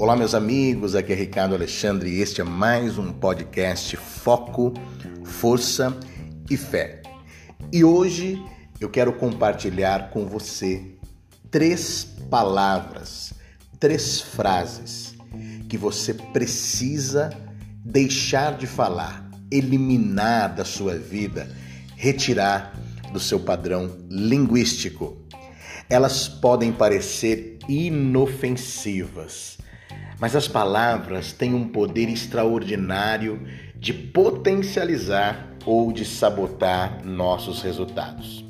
Olá, meus amigos, aqui é Ricardo Alexandre e este é mais um podcast Foco, Força e Fé. E hoje eu quero compartilhar com você três palavras, três frases que você precisa deixar de falar, eliminar da sua vida, retirar do seu padrão linguístico. Elas podem parecer inofensivas, mas as palavras têm um poder extraordinário de potencializar ou de sabotar nossos resultados.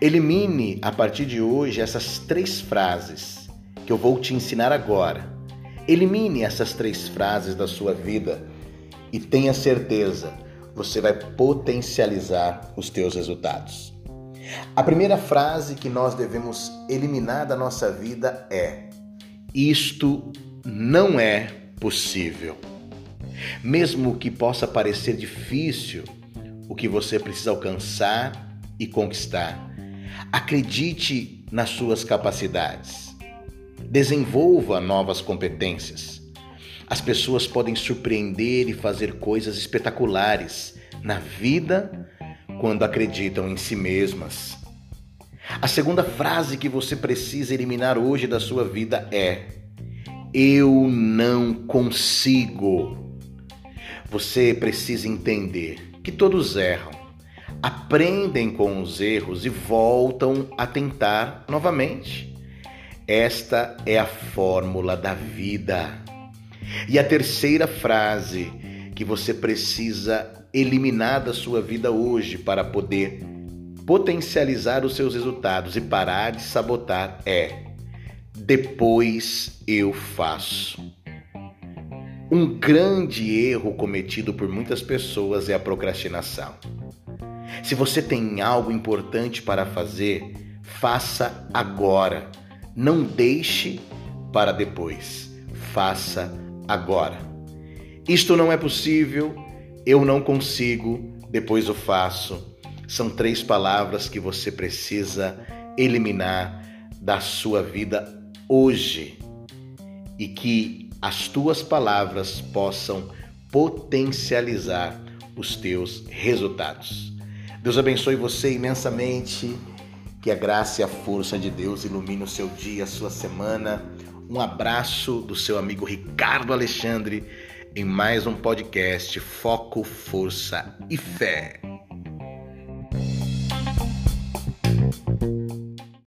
Elimine a partir de hoje essas três frases que eu vou te ensinar agora. Elimine essas três frases da sua vida e tenha certeza, você vai potencializar os teus resultados. A primeira frase que nós devemos eliminar da nossa vida é: Isto não é possível. Mesmo que possa parecer difícil o que você precisa alcançar e conquistar, acredite nas suas capacidades. Desenvolva novas competências. As pessoas podem surpreender e fazer coisas espetaculares na vida quando acreditam em si mesmas. A segunda frase que você precisa eliminar hoje da sua vida é: Eu não consigo. Você precisa entender que todos erram, aprendem com os erros e voltam a tentar novamente. Esta é a fórmula da vida. E a terceira frase que você precisa eliminar da sua vida hoje para poder potencializar os seus resultados e parar de sabotar é: depois eu faço. Um grande erro cometido por muitas pessoas é a procrastinação. Se você tem algo importante para fazer, faça agora. Não deixe para depois. Faça agora. Isto não é possível eu não consigo, depois eu faço. São três palavras que você precisa eliminar da sua vida hoje e que as tuas palavras possam potencializar os teus resultados. Deus abençoe você imensamente. Que a graça e a força de Deus ilumine o seu dia, a sua semana. Um abraço do seu amigo Ricardo Alexandre em mais um podcast Foco, Força e Fé.